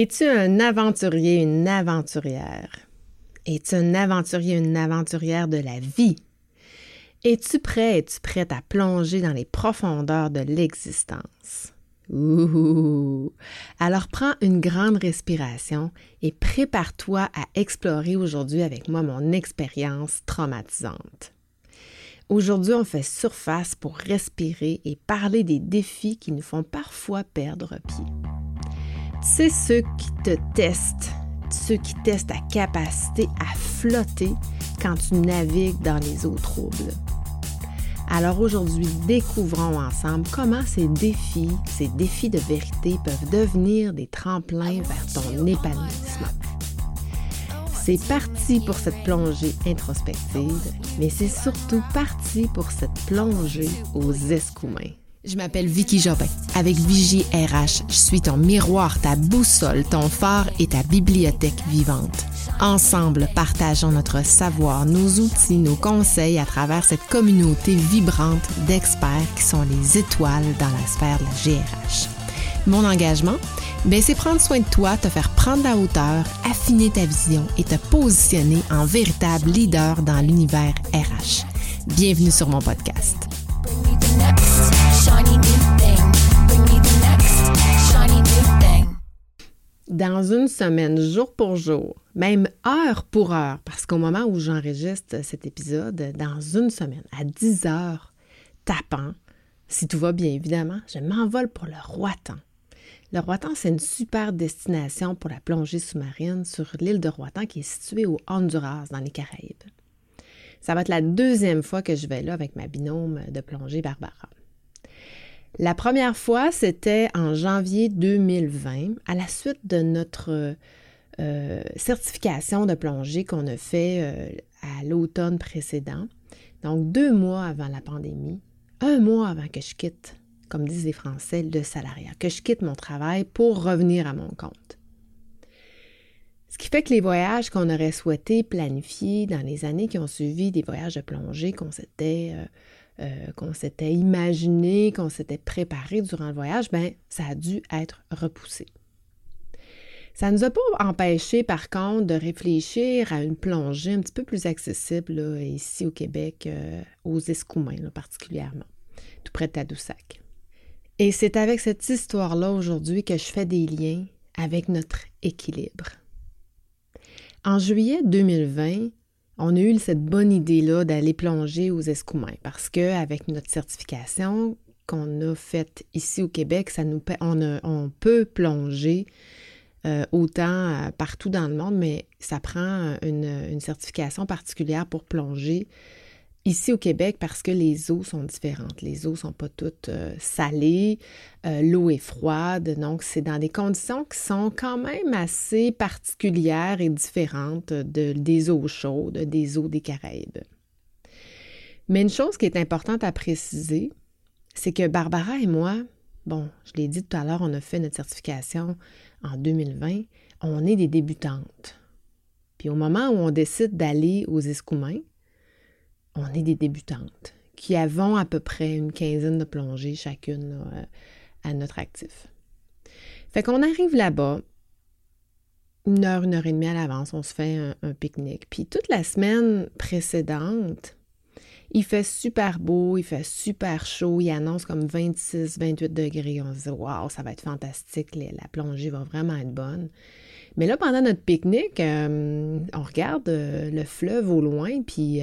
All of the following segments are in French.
Es-tu un aventurier, une aventurière? Es-tu un aventurier, une aventurière de la vie? Es-tu prêt, es-tu prête à plonger dans les profondeurs de l'existence? Ouh! Alors prends une grande respiration et prépare-toi à explorer aujourd'hui avec moi mon expérience traumatisante. Aujourd'hui, on fait surface pour respirer et parler des défis qui nous font parfois perdre pied. C'est ceux qui te testent, ceux qui testent ta capacité à flotter quand tu navigues dans les eaux troubles. Alors aujourd'hui, découvrons ensemble comment ces défis, ces défis de vérité peuvent devenir des tremplins vers ton épanouissement. C'est parti pour cette plongée introspective, mais c'est surtout parti pour cette plongée aux escoumins. Je m'appelle Vicky Jobin. Avec Vigie RH, je suis ton miroir, ta boussole, ton phare et ta bibliothèque vivante. Ensemble, partageons notre savoir, nos outils, nos conseils à travers cette communauté vibrante d'experts qui sont les étoiles dans la sphère de la GRH. Mon engagement, ben, c'est prendre soin de toi, te faire prendre la hauteur, affiner ta vision et te positionner en véritable leader dans l'univers RH. Bienvenue sur mon podcast. Dans une semaine, jour pour jour, même heure pour heure, parce qu'au moment où j'enregistre cet épisode, dans une semaine, à 10 heures, tapant, si tout va bien évidemment, je m'envole pour le Roatan. Le Roatan, c'est une super destination pour la plongée sous-marine sur l'île de Roatan qui est située au Honduras, dans les Caraïbes. Ça va être la deuxième fois que je vais là avec ma binôme de plongée Barbara. La première fois, c'était en janvier 2020, à la suite de notre euh, certification de plongée qu'on a fait euh, à l'automne précédent. Donc, deux mois avant la pandémie, un mois avant que je quitte, comme disent les Français, le salariat, que je quitte mon travail pour revenir à mon compte. Ce qui fait que les voyages qu'on aurait souhaité planifier dans les années qui ont suivi, des voyages de plongée qu'on s'était euh, euh, qu'on s'était imaginé, qu'on s'était préparé durant le voyage, ben ça a dû être repoussé. Ça ne nous a pas empêché, par contre, de réfléchir à une plongée un petit peu plus accessible ici au Québec, euh, aux Escoumins particulièrement, tout près de Tadoussac. Et c'est avec cette histoire-là aujourd'hui que je fais des liens avec notre équilibre. En juillet 2020, on a eu cette bonne idée-là d'aller plonger aux escoumins parce qu'avec notre certification qu'on a faite ici au Québec, ça nous, on, on peut plonger euh, autant euh, partout dans le monde, mais ça prend une, une certification particulière pour plonger Ici au Québec, parce que les eaux sont différentes. Les eaux ne sont pas toutes euh, salées, euh, l'eau est froide, donc c'est dans des conditions qui sont quand même assez particulières et différentes de, des eaux chaudes, des eaux des Caraïbes. Mais une chose qui est importante à préciser, c'est que Barbara et moi, bon, je l'ai dit tout à l'heure, on a fait notre certification en 2020, on est des débutantes. Puis au moment où on décide d'aller aux escoumins, on est des débutantes qui avons à peu près une quinzaine de plongées chacune euh, à notre actif. Fait qu'on arrive là-bas, une heure, une heure et demie à l'avance, on se fait un, pique-nique. Puis toute la semaine précédente, il fait super beau, il fait super chaud, il annonce comme 26, 28 degrés. On se dit, waouh, ça va être fantastique, la plongée va vraiment être bonne. Mais là, pendant notre pique-nique, euh, on regarde euh, le fleuve au loin, puis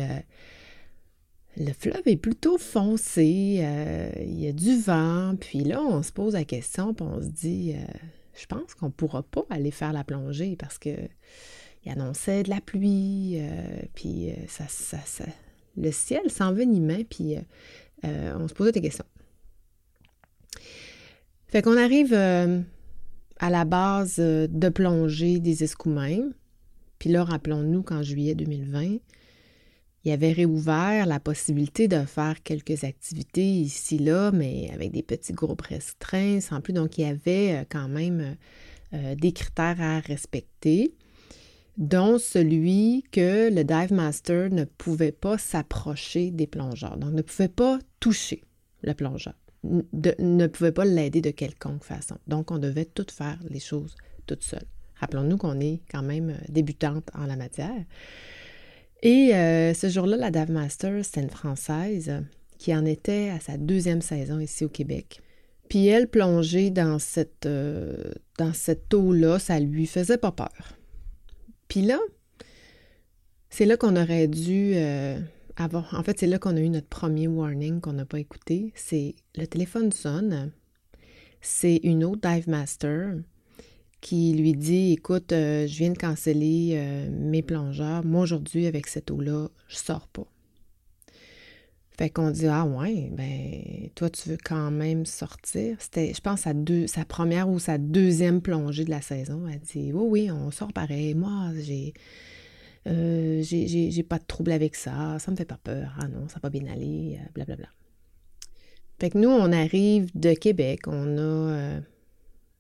le fleuve est plutôt foncé, euh, il y a du vent, puis là, on se pose la question, puis on se dit, euh, je pense qu'on ne pourra pas aller faire la plongée parce que il annonçait de la pluie, euh, puis ça, ça, le ciel s'envenimait, puis on se posait des questions. Fait qu'on arrive à la base de plongée des escoumins, puis là, rappelons-nous qu'en juillet 2020, il avait réouvert la possibilité de faire quelques activités ici, là, mais avec des petits groupes restreints, sans plus. Donc, il y avait euh, quand même euh, euh, des critères à respecter, dont celui que le dive master ne pouvait pas s'approcher des plongeurs, donc ne pouvait pas toucher le plongeur, ne pouvait pas l'aider de quelconque façon. Donc, on devait tout faire les choses toute seule. Rappelons-nous qu'on est quand même débutante en la matière. Et ce jour-là, la Dave Master, c'était une Française qui en était à sa deuxième saison ici au Québec. Puis elle, plonger dans cette, dans cette eau-là, ça lui faisait pas peur. Puis là, c'est là qu'on aurait dû euh, avoir. En fait, c'est là qu'on a eu notre premier warning qu'on n'a pas écouté. C'est le téléphone sonne. C'est une autre dive master qui lui dit Écoute, euh, je viens de canceller euh, mes plongeurs. Moi, aujourd'hui, avec cette eau-là, je sors pas. Fait qu'on dit Ah ouais, ben toi, tu veux quand même sortir. C'était, je pense, sa, deux, sa première ou sa deuxième plongée de la saison. Elle dit Oui, oui, on sort pareil. Moi, j'ai euh, j'ai pas de trouble avec ça, ça me fait pas peur, ah non, ça va bien aller, blablabla. Bla, bla. Fait que nous, on arrive de Québec, on a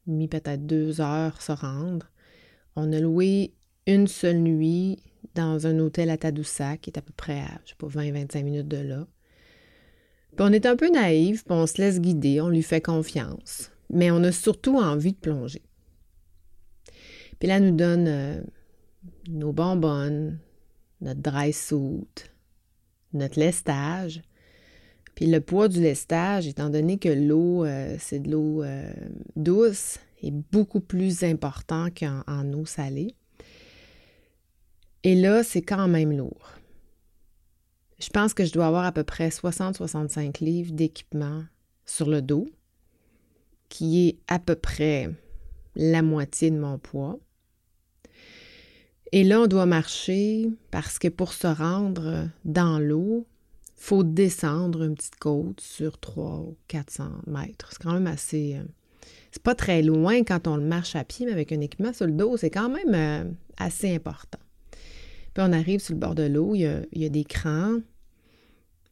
mis peut-être deux heures se rendre. On a loué une seule nuit dans un hôtel à Tadoussac, qui est à peu près à, je sais pas, 20-25 minutes de là. Puis on est un peu naïf, puis on se laisse guider, on lui fait confiance. Mais on a surtout envie de plonger. Puis là, elle nous donne nos bonbonnes, notre dry suit, notre lestage. Puis le poids du lestage, étant donné que l'eau, euh, c'est de l'eau euh, douce, est beaucoup plus important qu'en eau salée. Et là, c'est quand même lourd. Je pense que je dois avoir à peu près 60-65 livres d'équipement sur le dos, qui est à peu près la moitié de mon poids. Et là, on doit marcher parce que pour se rendre dans l'eau, faut descendre une petite côte sur 300 ou 400 mètres. C'est quand même assez. Euh, c'est pas très loin quand on le marche à pied, mais avec un équipement sur le dos, c'est quand même euh, assez important. Puis on arrive sur le bord de l'eau, il y, a, des crans,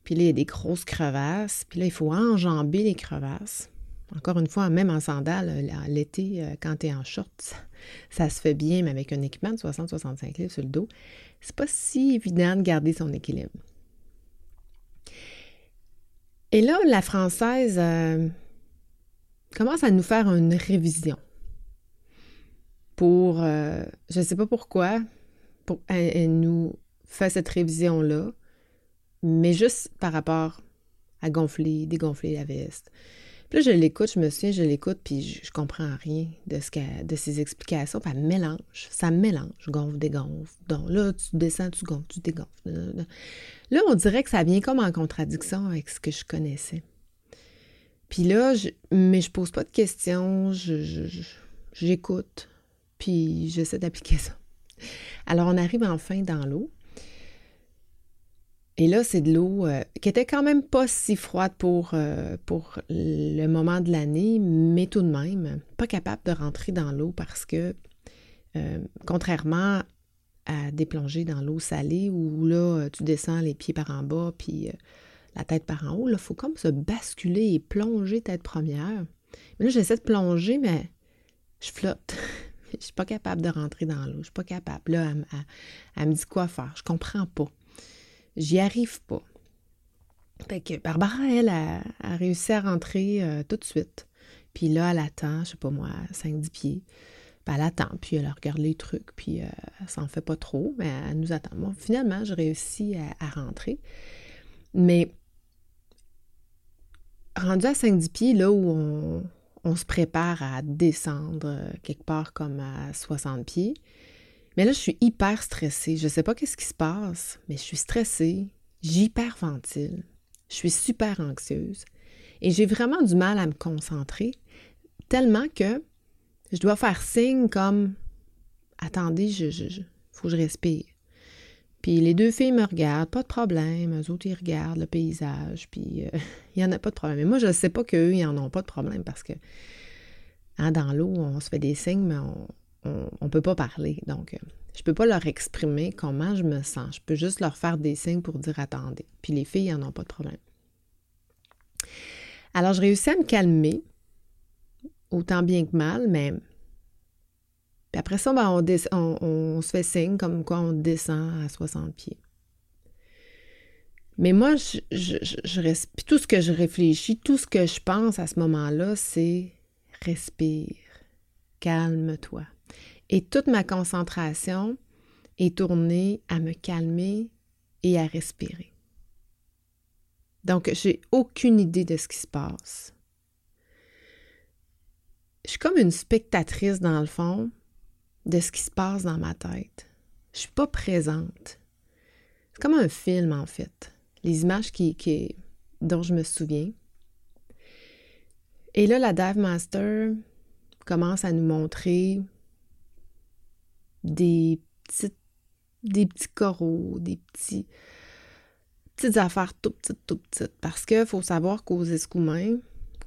puis là, il y a des grosses crevasses, puis là, il faut enjamber les crevasses. Encore une fois, même en sandales, euh, l'été, quand tu es en short, ça, se fait bien, mais avec un équipement de 60-65 livres sur le dos, c'est pas si évident de garder son équilibre. Et là, la française euh, commence à nous faire une révision pour, je ne sais pas pourquoi, pour, elle, nous fait cette révision-là, mais juste par rapport à gonfler, dégonfler la veste, là, je l'écoute, je me souviens, je l'écoute, puis je, comprends rien de, ce de ses explications. Puis elle mélange, ça mélange, gonfle, dégonfle. Donc là, tu descends, tu gonfles, tu dégonfles. Là, on dirait que ça vient comme en contradiction avec ce que je connaissais. Puis là, je, mais je pose pas de questions, j'écoute, puis j'essaie d'appliquer ça. Alors, on arrive enfin dans l'eau. Et là, c'est de l'eau euh, qui était quand même pas si froide pour, euh, pour le moment de l'année, mais tout de même, pas capable de rentrer dans l'eau parce que, euh, contrairement à des plongées dans l'eau salée où là, tu descends les pieds par en bas puis la tête par en haut, là, il faut comme se basculer et plonger tête première. Mais là, j'essaie de plonger, mais je flotte. je suis pas capable de rentrer dans l'eau. Je suis pas capable. Là, elle me dit quoi faire. Je comprends pas. J'y arrive pas. Fait que Barbara, elle, a, réussi à rentrer euh, tout de suite. Puis là, elle attend, je sais pas moi, 5-10 pieds. Puis elle attend, puis elle regarde les trucs, puis euh, elle s'en fait pas trop, mais elle nous attend. Moi, finalement, j'ai réussi à, rentrer. Mais rendu à 5-10 pieds, là où on, on, se prépare à descendre euh, quelque part comme à 60 pieds, mais là, je suis hyper stressée. Je ne sais pas qu'est-ce qui se passe, mais je suis stressée, j'hyperventile, je suis super anxieuse et j'ai vraiment du mal à me concentrer, tellement que je dois faire signe comme Attendez, je, faut que je respire. Puis les deux filles me regardent, pas de problème. Eux autres, ils regardent le paysage, puis euh, il n'y en a pas de problème. Mais moi, je ne sais pas qu'eux, ils n'en ont pas de problème parce que hein, dans l'eau, on se fait des signes, mais on, on ne peut pas parler. Donc, euh, je ne peux pas leur exprimer comment je me sens. Je peux juste leur faire des signes pour dire attendez. Puis les filles, n'en ont pas de problème. Alors, je réussis à me calmer, autant bien que mal, mais. Puis après ça, ben, on, se fait signe comme quoi on descend à 60 pieds. Mais moi, je, tout ce que je réfléchis, tout ce que je pense à ce moment-là, c'est respire, calme-toi. Et toute ma concentration est tournée à me calmer et à respirer. Donc, j'ai aucune idée de ce qui se passe. Je suis comme une spectatrice, dans le fond, de ce qui se passe dans ma tête. Je suis pas présente. C'est comme un film, en fait. Les images qui, qui, dont je me souviens. Et là, la Dive Master commence à nous montrer des des petits coraux, des petits petites affaires tout petites, tout petites. Parce qu'il faut savoir qu'aux Escoumins,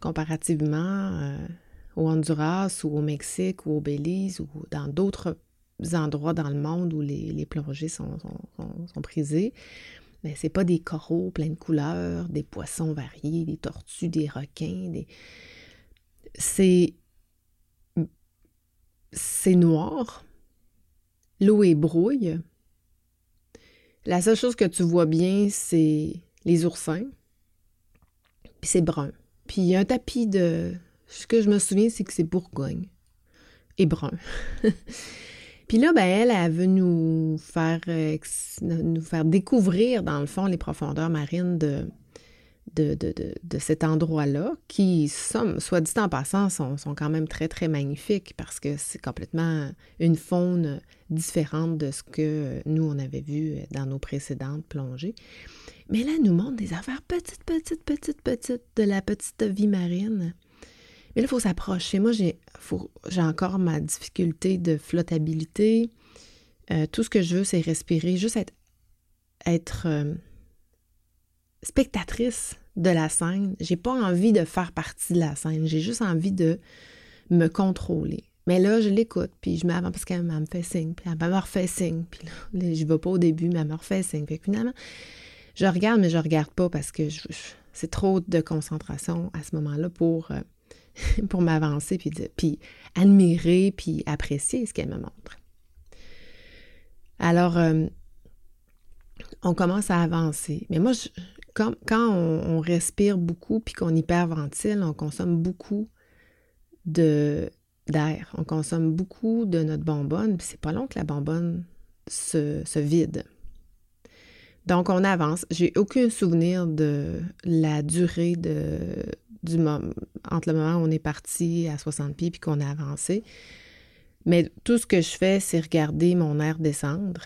comparativement euh, au Honduras ou au Mexique ou au Belize ou dans d'autres endroits dans le monde où les, plongées sont, sont, sont, prisées, mais c'est pas des coraux pleins de couleurs, des poissons variés, des tortues, des requins, des... c'est c'est noir, l'eau est brouille. La seule chose que tu vois bien, c'est les oursins, puis c'est brun. Puis il y a un tapis de... Ce que je me souviens, c'est que c'est Bourgogne et brun. Puis là, ben, elle, elle veut nous faire, euh, nous faire découvrir, dans le fond, les profondeurs marines de, cet endroit-là, qui, soit dit en passant, sont, sont, quand même très, très magnifiques parce que c'est complètement une faune différente de ce que nous, on avait vu dans nos précédentes plongées. Mais là, elle nous montre des affaires petites, petites, petites, petites de la petite vie marine. Mais là, il faut s'approcher. Moi, j'ai encore ma difficulté de flottabilité. Euh, tout ce que je veux, c'est respirer, juste être, euh, spectatrice de la scène. J'ai pas envie de faire partie de la scène. J'ai juste envie de me contrôler. Mais là, je l'écoute, puis je m'avance parce qu'elle me fait signe, puis elle me refait signe, puis là, je vais pas au début, mais elle me refait signe. Puis finalement, je regarde, mais je regarde pas parce que c'est trop de concentration à ce moment-là pour euh, pour m'avancer, puis, puis admirer, puis apprécier ce qu'elle me montre. Alors, euh, on commence à avancer. Mais moi, quand, on, respire beaucoup, puis qu'on hyperventile, on consomme beaucoup de d'air. On consomme beaucoup de notre bonbonne, puis c'est pas long que la bonbonne se, vide. Donc, on avance. J'ai aucun souvenir de la durée du entre le moment où on est parti à 60 pieds puis qu'on a avancé. Mais tout ce que je fais, c'est regarder mon air descendre.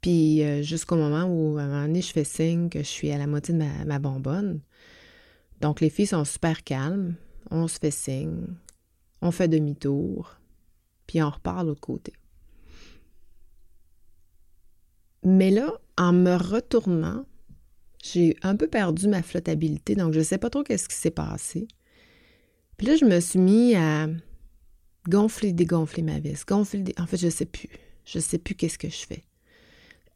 Puis euh, jusqu'au moment où, à un moment donné, je fais signe que je suis à la moitié de ma bonbonne. Donc, les filles sont super calmes. On se fait signe. On fait demi-tour. Puis on repart de l'autre côté. Mais là, en me retournant, j'ai un peu perdu ma flottabilité, donc je ne sais pas trop qu'est-ce qui s'est passé. Puis là, je me suis mis à gonfler, dégonfler ma vis. Gonfler, En fait, je ne sais plus. Je ne sais plus qu'est-ce que je fais.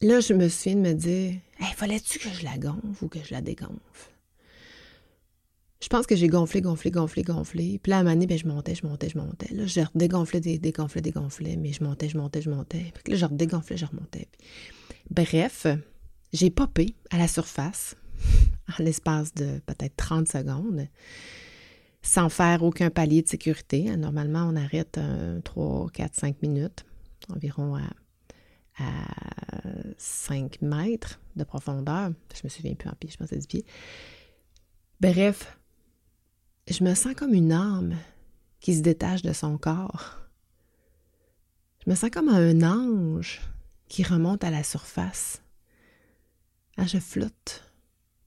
Là, je me souviens de me dire, hey, fallait-tu que je la gonfle ou que je la dégonfle? Je pense que j'ai gonflé, gonflé, gonflé, gonflé. Puis là, à un moment ben, je montais, je montais, je montais. Là, je dégonflais, dégonflais, dégonflais, mais je montais, je montais, je montais. Puis là, je dégonflais, je remontais. Bref, j'ai popé à la surface en l'espace de peut-être 30 secondes sans faire aucun palier de sécurité. Normalement, on arrête 3, 4, 5 minutes, environ à, 5 mètres de profondeur. Je me souviens plus en pied, je pense à 10 pieds. Bref, je me sens comme une âme qui se détache de son corps. Je me sens comme un ange qui remonte à la surface. Ah, je flotte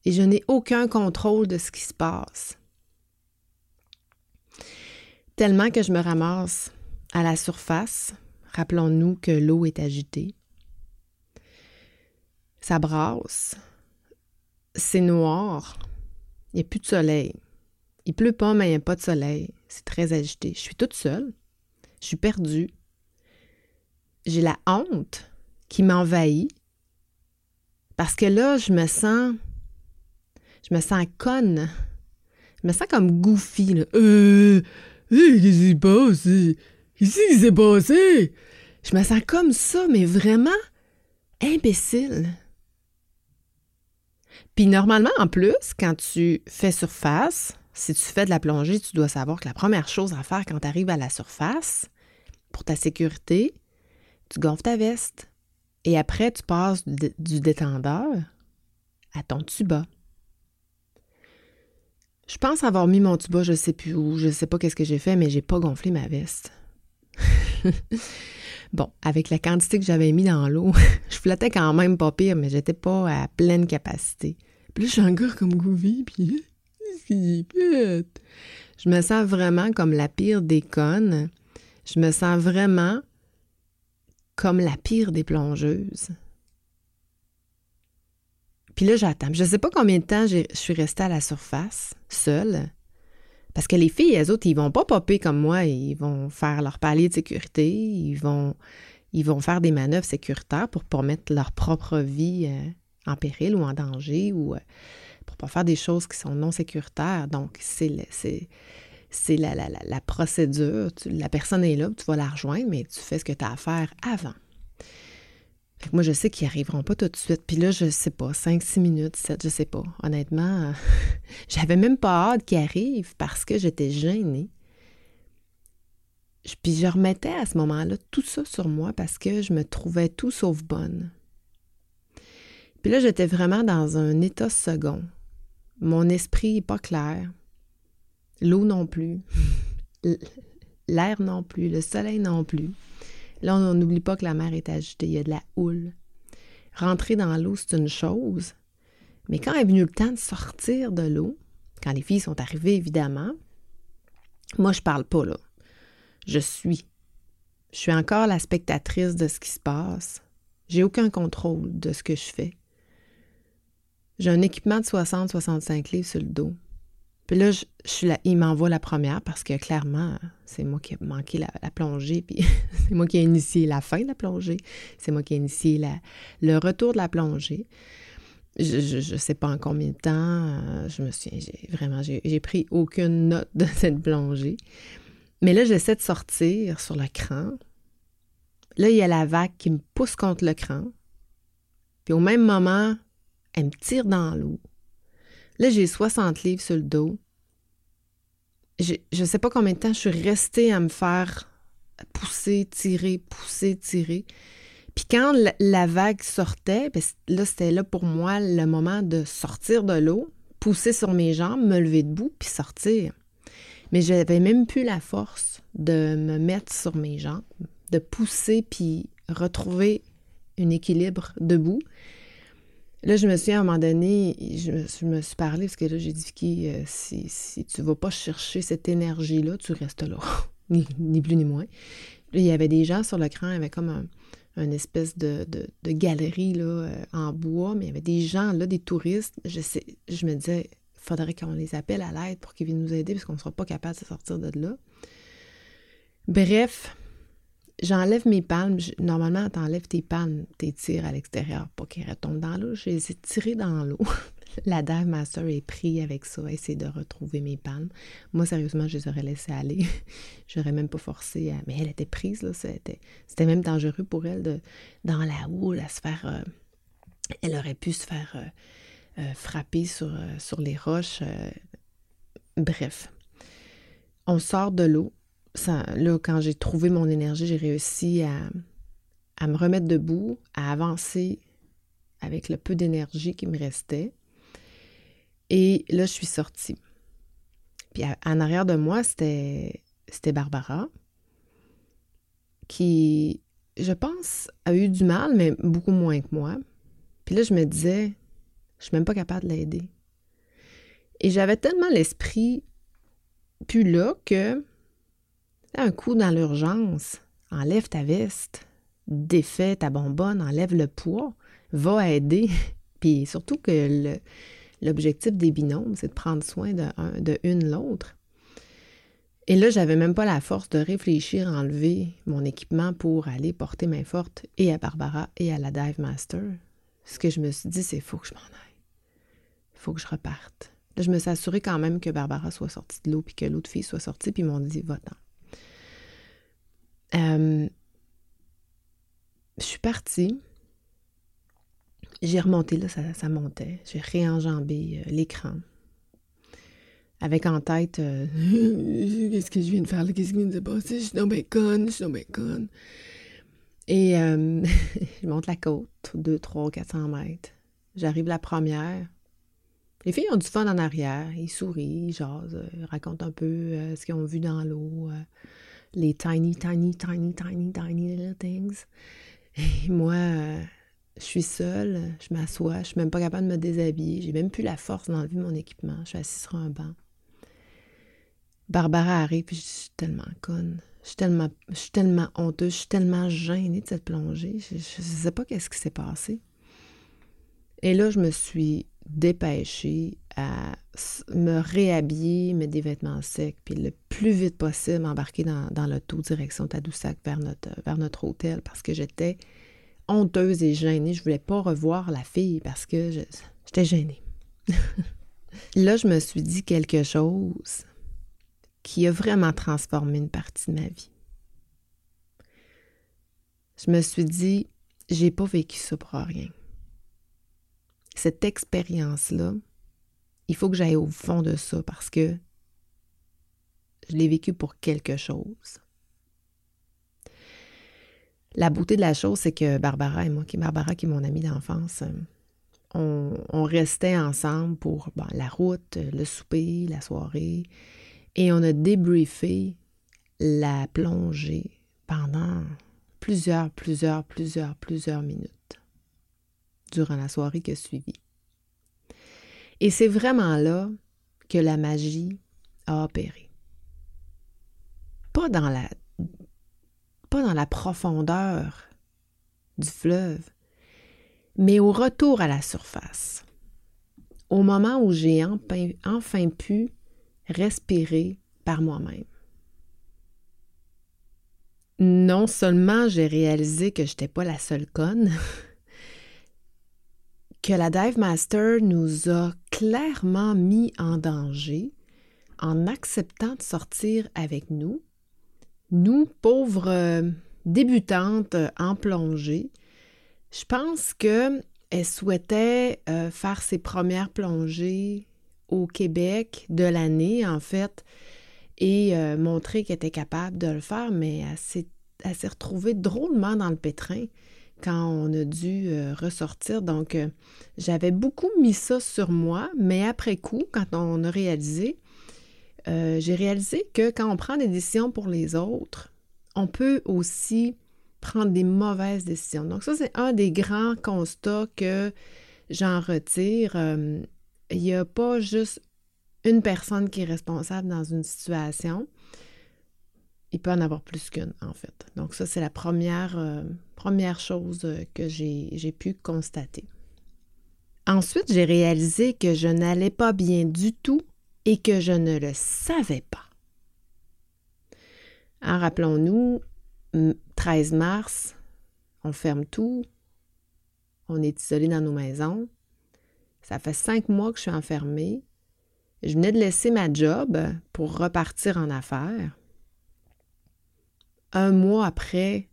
et je n'ai aucun contrôle de ce qui se passe. Tellement que je me ramasse à la surface, rappelons-nous que l'eau est agitée. Ça brasse, c'est noir, il n'y a plus de soleil. Il pleut pas, mais il n'y a pas de soleil. C'est très agité. Je suis toute seule. Je suis perdue. J'ai la honte qui m'envahit. Parce que là, je me sens. Je me sens conne. Je me sens comme goofy, là. Euh. Qu'est-ce qui s'est passé? Qu'est-ce qui s'est passé? Je me sens comme ça, mais vraiment imbécile. Puis normalement, en plus, quand tu fais surface, si tu fais de la plongée, tu dois savoir que la première chose à faire quand tu arrives à la surface, pour ta sécurité, tu gonfles ta veste et après, tu passes du détendeur à ton tuba. Je pense avoir mis mon tuba, je sais plus où, je sais pas qu'est-ce que j'ai fait, mais j'ai pas gonflé ma veste. bon, avec la quantité que j'avais mis dans l'eau, je flottais quand même pas pire, mais j'étais pas à pleine capacité. Puis là, je suis encore comme Gouvy, puis Je me sens vraiment comme la pire des connes. Je me sens vraiment comme la pire des plongeuses. Puis là, j'attends. Je ne sais pas combien de temps je suis restée à la surface, seule. Parce que les filles, elles autres, ils vont pas popper comme moi. Ils vont faire leur palier de sécurité. Ils vont, faire des manœuvres sécuritaires pour mettre leur propre vie euh, en péril ou en danger ou euh, pour pas faire des choses qui sont non sécuritaires. Donc, c'est c'est la, la, procédure. la personne est là, tu vas la rejoindre, mais tu fais ce que tu as à faire avant moi, je sais qu'ils arriveront pas tout de suite. Puis là, je sais pas, 5, 6 minutes, 7, je sais pas. Honnêtement, j'avais même pas hâte qu'ils arrivent parce que j'étais gênée. Puis je remettais à ce moment-là tout ça sur moi parce que je me trouvais tout sauf bonne. Puis là, j'étais vraiment dans un état second. Mon esprit n'est pas clair. L'eau non plus. L'air non plus. Le soleil non plus. Là, on n'oublie pas que la mer est agitée, il y a de la houle. Rentrer dans l'eau, c'est une chose, mais quand est venu le temps de sortir de l'eau, quand les filles sont arrivées, évidemment, moi, je parle pas là. Je suis. Je suis encore la spectatrice de ce qui se passe. J'ai aucun contrôle de ce que je fais. J'ai un équipement de 60-65 livres sur le dos. Puis là, je, suis là, il m'envoie la première parce que clairement, c'est moi qui ai manqué la, plongée, puis c'est moi qui ai initié la fin de la plongée, c'est moi qui ai initié la, le retour de la plongée. Je ne sais pas en combien de temps, euh, je me suis vraiment, j'ai pris aucune note de cette plongée. Mais là, j'essaie de sortir sur le cran. Là, il y a la vague qui me pousse contre le cran. Puis au même moment, elle me tire dans l'eau. Là, j'ai 60 livres sur le dos. Je ne sais pas combien de temps je suis restée à me faire pousser, tirer, pousser, tirer. Puis quand la, vague sortait, ben, là, c'était là pour moi le moment de sortir de l'eau, pousser sur mes jambes, me lever debout, puis sortir. Mais je n'avais même plus la force de me mettre sur mes jambes, de pousser, puis retrouver un équilibre debout. Là, je me suis à un moment donné, je me, suis parlé parce que là, j'ai dit, Vicky, euh, si, si tu ne vas pas chercher cette énergie-là, tu restes là, ni, plus ni moins. Il y avait des gens sur le cran, il y avait comme un, une espèce de, galerie là, euh, en bois, mais il y avait des gens là, des touristes. Je, sais, je me disais, il faudrait qu'on les appelle à l'aide pour qu'ils viennent nous aider parce qu'on ne sera pas capable de sortir de là. Bref, J'enlève mes palmes. Normalement, tu enlèves tes palmes, tes tires à l'extérieur pour qu'elles retombent dans l'eau. Je les ai tirées dans l'eau. La Dive Master est pris avec ça, essayer de retrouver mes palmes. Moi, sérieusement, je les aurais laissées aller. J'aurais même pas forcé à... Mais elle était prise, là. C'était, c'était même dangereux pour elle de, dans la houle, à se faire... Euh, elle aurait pu se faire euh, euh, frapper sur, sur les roches. Bref. On sort de l'eau là, quand j'ai trouvé mon énergie, j'ai réussi à, me remettre debout, à avancer avec le peu d'énergie qui me restait. Et là, je suis sortie. Puis en arrière de moi, c'était, Barbara, qui, je pense, a eu du mal, mais beaucoup moins que moi. Puis là, je me disais, je suis même pas capable de l'aider. Et j'avais tellement l'esprit plus là que un coup dans l'urgence, enlève ta veste, défais ta bonbonne, enlève le poids, va aider. Puis surtout que l'objectif des binômes, c'est de prendre soin de, de une l'autre. Et là, j'avais même pas la force de réfléchir à enlever mon équipement pour aller porter main forte et à Barbara et à la Dive Master. Ce que je me suis dit, c'est faut que je m'en aille. Il faut que je reparte. Là, je me suis assurée quand même que Barbara soit sortie de l'eau puis que l'autre fille soit sortie, puis ils m'ont dit va-t'en. Euh, je suis partie. J'ai remonté, là, ça, montait. J'ai réenjambé euh, l'écran. avec en tête euh, qu'est-ce que je viens de faire qu'est-ce qui vient de se passer, je suis dans bacon, je suis dans bacon. Et euh, je monte la côte, 2, 3, 400 mètres. J'arrive la première. Les filles ont du fun en arrière. Ils sourient, ils jasent, racontent un peu ce qu'ils ont vu dans l'eau. Les tiny, tiny, tiny, tiny, tiny little things. Et moi, je suis seule, je m'assois, je suis même pas capable de me déshabiller. J'ai même plus la force d'enlever mon équipement. Je suis assise sur un banc. Barbara arrive, puis je suis tellement conne. Je suis tellement, je suis tellement honteuse, je suis tellement gênée de cette plongée. Je ne sais pas qu'est-ce qui s'est passé. Et là, je me suis dépêchée à me réhabiller, mettre des vêtements secs, puis le plus vite possible embarquer dans, dans l'auto direction Tadoussac vers notre, notre hôtel parce que j'étais honteuse et gênée. Je voulais pas revoir la fille parce que j'étais gênée. là, je me suis dit quelque chose qui a vraiment transformé une partie de ma vie. Je me suis dit, j'ai pas vécu ça pour rien. Cette expérience-là, il faut que j'aille au fond de ça parce que je l'ai vécu pour quelque chose. La beauté de la chose, c'est que Barbara et moi, qui Barbara qui est mon amie d'enfance, on, restait ensemble pour la route, le souper, la soirée. Et on a débriefé la plongée pendant plusieurs, plusieurs, plusieurs, plusieurs minutes durant la soirée qui a suivi. Et c'est vraiment là que la magie a opéré. Pas dans la, profondeur du fleuve, mais au retour à la surface. Au moment où j'ai enfin pu respirer par moi-même. Non seulement j'ai réalisé que je n'étais pas la seule conne, que la Dive Master nous a clairement mis en danger en acceptant de sortir avec nous, nous, pauvres euh, débutantes en plongée, je pense qu'elle souhaitait euh, faire ses premières plongées au Québec de l'année, en fait, et euh, montrer qu'elle était capable de le faire, mais elle s'est, retrouvée drôlement dans le pétrin quand on a dû euh, ressortir. Donc, euh, j'avais beaucoup mis ça sur moi, mais après coup, quand on a réalisé, j'ai réalisé que quand on prend des décisions pour les autres, on peut aussi prendre des mauvaises décisions. Donc, ça, c'est un des grands constats que j'en retire il n'y a pas juste une personne qui est responsable dans une situation. Il peut en avoir plus qu'une, en fait. Donc ça, c'est la première, euh, première chose que j'ai pu constater. Ensuite, j'ai réalisé que je n'allais pas bien du tout et que je ne le savais pas. En rappelons-nous, 13 mars, on ferme tout, on est isolé dans nos maisons. Ça fait cinq mois que je suis enfermée. Je venais de laisser ma job pour repartir en affaires. Un mois après,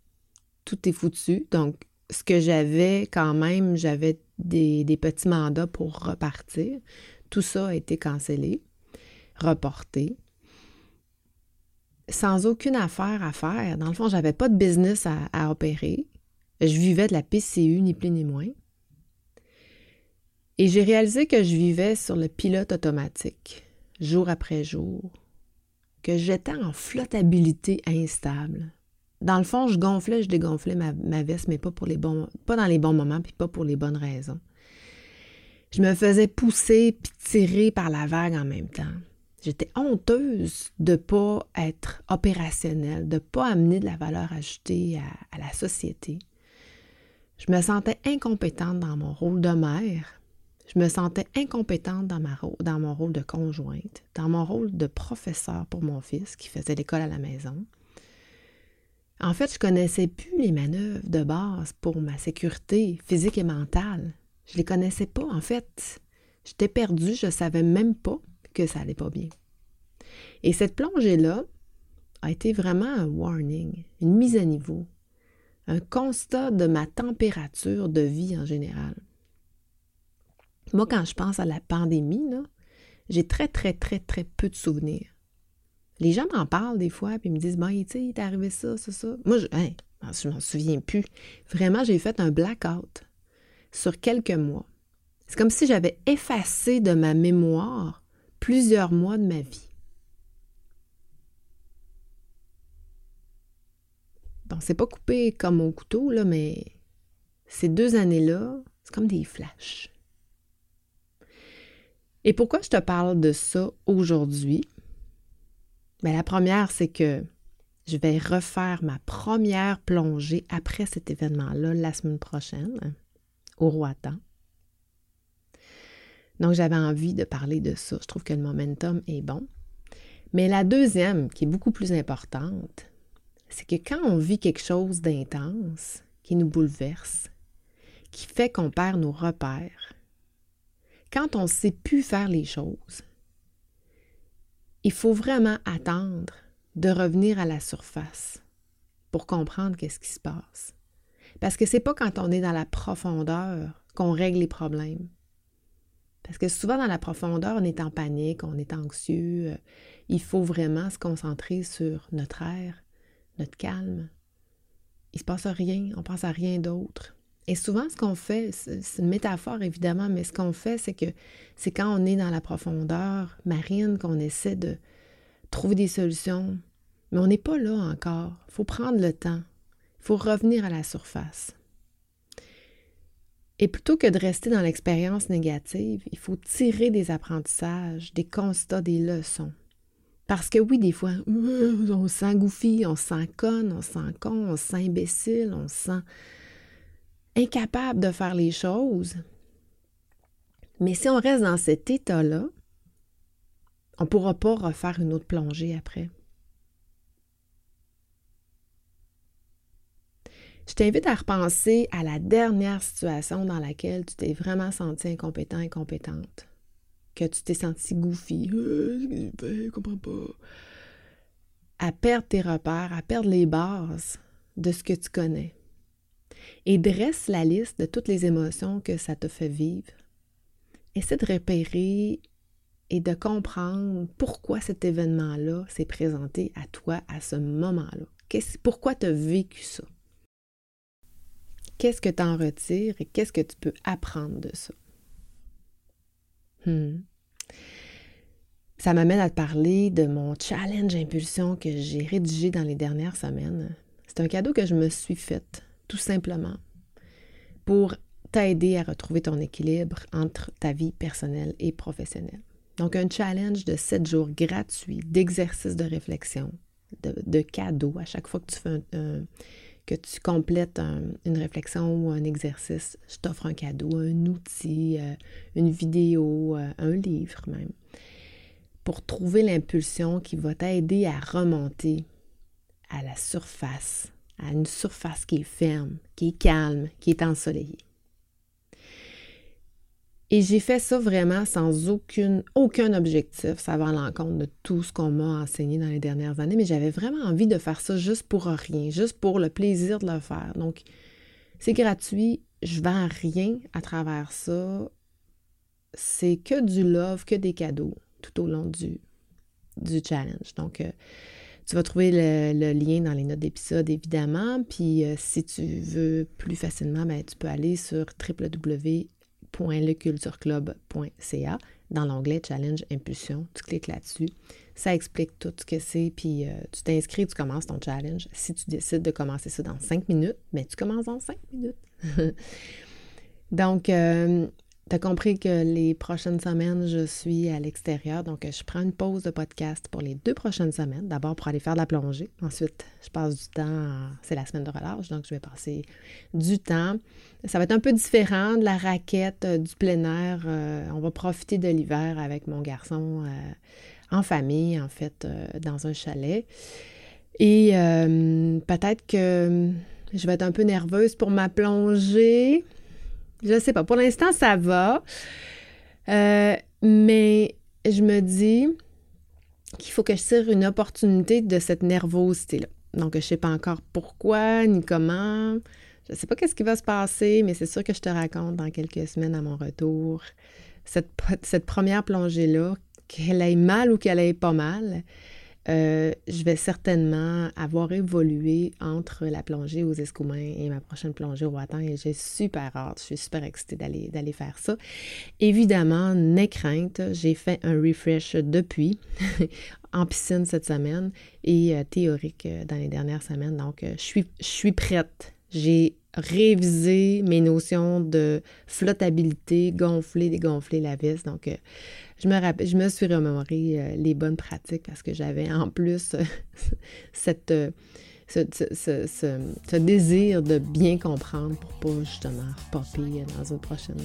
tout est foutu. Donc, ce que j'avais quand même, j'avais des, petits mandats pour repartir. Tout ça a été cancellé, reporté. Sans aucune affaire à faire. Dans le fond, je n'avais pas de business à, à opérer. Je vivais de la PCU, ni plus ni moins. Et j'ai réalisé que je vivais sur le pilote automatique, jour après jour, que j'étais en flottabilité instable. Dans le fond, je gonflais, je dégonflais ma, veste, mais pas, pour les bons, pas dans les bons moments, puis pas pour les bonnes raisons. Je me faisais pousser puis tirer par la vague en même temps. J'étais honteuse de ne pas être opérationnelle, de ne pas amener de la valeur ajoutée à, à la société. Je me sentais incompétente dans mon rôle de mère, je me sentais incompétente dans, mon rôle de conjointe, dans mon rôle de professeur pour mon fils qui faisait l'école à la maison. En fait, je connaissais plus les manœuvres de base pour ma sécurité physique et mentale. Je les connaissais pas, en fait. J'étais perdue, je savais même pas que ça allait pas bien. Et cette plongée-là a été vraiment un warning, une mise à niveau, un constat de ma température de vie en général. Moi, quand je pense à la pandémie, j'ai très, très, très, très peu de souvenirs. Les gens m'en parlent des fois, puis ils me disent, bon, tu sais, il est arrivé ça, ça, ça. Moi, je, hein, je m'en souviens plus. Vraiment, j'ai fait un blackout sur quelques mois. C'est comme si j'avais effacé de ma mémoire plusieurs mois de ma vie. Bon, c'est pas coupé comme au couteau, là, mais ces deux années-là, c'est comme des flashs. Et pourquoi je te parle de ça aujourd'hui? Bien, la première, c'est que je vais refaire ma première plongée après cet événement-là la semaine prochaine au Roatan. Donc, j'avais envie de parler de ça. Je trouve que le momentum est bon. Mais la deuxième, qui est beaucoup plus importante, c'est que quand on vit quelque chose d'intense, qui nous bouleverse, qui fait qu'on perd nos repères, quand on ne sait plus faire les choses, il faut vraiment attendre de revenir à la surface pour comprendre qu'est-ce qui se passe. Parce que c'est pas quand on est dans la profondeur qu'on règle les problèmes. Parce que souvent dans la profondeur, on est en panique, on est anxieux. Euh, il faut vraiment se concentrer sur notre air, notre calme. Il se passe rien, on pense à rien d'autre. Et souvent, ce qu'on fait, c'est une métaphore évidemment, mais ce qu'on fait, c'est que c'est quand on est dans la profondeur marine qu'on essaie de trouver des solutions. Mais on n'est pas là encore. Il faut prendre le temps. Il faut revenir à la surface. Et plutôt que de rester dans l'expérience négative, il faut tirer des apprentissages, des constats, des leçons. Parce que oui, des fois, on se sent goofy, on se sent conne, on se sent con, on se sent imbécile, on se sent incapable de faire les choses. Mais si on reste dans cet état-là, on ne pourra pas refaire une autre plongée après. Je t'invite à repenser à la dernière situation dans laquelle tu t'es vraiment senti incompétent, incompétente. Que tu t'es senti goofy. Euh, je comprends pas. À perdre tes repères, à perdre les bases de ce que tu connais. Et dresse la liste de toutes les émotions que ça te fait vivre. Essaie de repérer et de comprendre pourquoi cet événement-là s'est présenté à toi à ce moment-là. Pourquoi tu as vécu ça? qu'est-ce que tu en retires et qu'est-ce que tu peux apprendre de ça? Hmm. Ça m'amène à te parler de mon challenge impulsion que j'ai rédigé dans les dernières semaines. C'est un cadeau que je me suis fait, tout simplement, pour t'aider à retrouver ton équilibre entre ta vie personnelle et professionnelle. Donc, un challenge de sept jours gratuits d'exercices de réflexion, de, cadeaux à chaque fois que tu fais que tu complètes une réflexion ou un exercice, je t'offre un cadeau, un outil, euh, une vidéo, euh, un livre même, pour trouver l'impulsion qui va t'aider à remonter à la surface, à une surface qui est ferme, qui est calme, qui est ensoleillée. Et j'ai fait ça vraiment sans aucune, aucun objectif. Ça va à l'encontre de tout ce qu'on m'a enseigné dans les dernières années, mais j'avais vraiment envie de faire ça juste pour rien, juste pour le plaisir de le faire. Donc, c'est gratuit, je vends rien à travers ça. C'est que du love, que des cadeaux tout au long du, du challenge. Donc, euh, tu vas trouver le, lien dans les notes d'épisode, évidemment. Puis, euh, si tu veux plus facilement, ben, tu peux aller sur www www.lecultureclub.ca dans l'onglet Challenge Impulsion. Tu cliques là-dessus. Ça explique tout ce que c'est, puis euh, tu t'inscris, tu commences ton challenge. Si tu décides de commencer ça dans cinq minutes, ben, tu commences en cinq minutes. Donc, euh, tu as compris que les prochaines semaines, je suis à l'extérieur, donc je prends une pause de podcast pour les deux prochaines semaines. D'abord pour aller faire de la plongée. Ensuite, je passe du temps, c'est la semaine de relâche, donc je vais passer du temps. Ça va être un peu différent de la raquette, euh, du plein air. Euh, on va profiter de l'hiver avec mon garçon euh, en famille, en fait, dans un chalet. Et peut-être que je vais être un peu nerveuse pour ma plongée. Je sais pas. Pour l'instant, ça va. Euh, mais je me dis qu'il faut que je tire une opportunité de cette nervosité-là. Donc, je ne sais pas encore pourquoi ni comment. Je ne sais pas qu'est-ce qui va se passer, mais c'est sûr que je te raconte dans quelques semaines à mon retour cette, cette première plongée-là qu'elle aille mal ou qu'elle aille pas mal, euh, je vais certainement avoir évolué entre la plongée aux escoumins et ma prochaine plongée au Watan et j'ai super hâte, je suis super excitée d'aller, d'aller faire ça. Évidemment, n'aie crainte, j'ai fait un refresh depuis en piscine cette semaine et euh, théorique euh, dans les dernières semaines, donc je, suis, je suis prête. J'ai révisé mes notions de flottabilité, gonfler, dégonfler la vis. Donc, je me, suis remémoré euh, les bonnes pratiques parce que j'avais en plus euh, cette, euh, ce, désir de bien comprendre pour pas justement repopper dans une prochaine,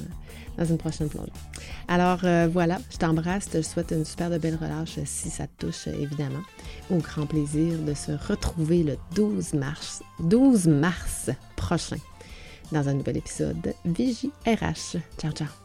dans une prochaine plongée. Alors voilà, je t'embrasse, je te souhaite une super de belle relâche si ça te touche évidemment. Au grand plaisir de se retrouver le 12 mars, 12 mars prochain dans un nouvel épisode de Vigie RH. Ciao, ciao.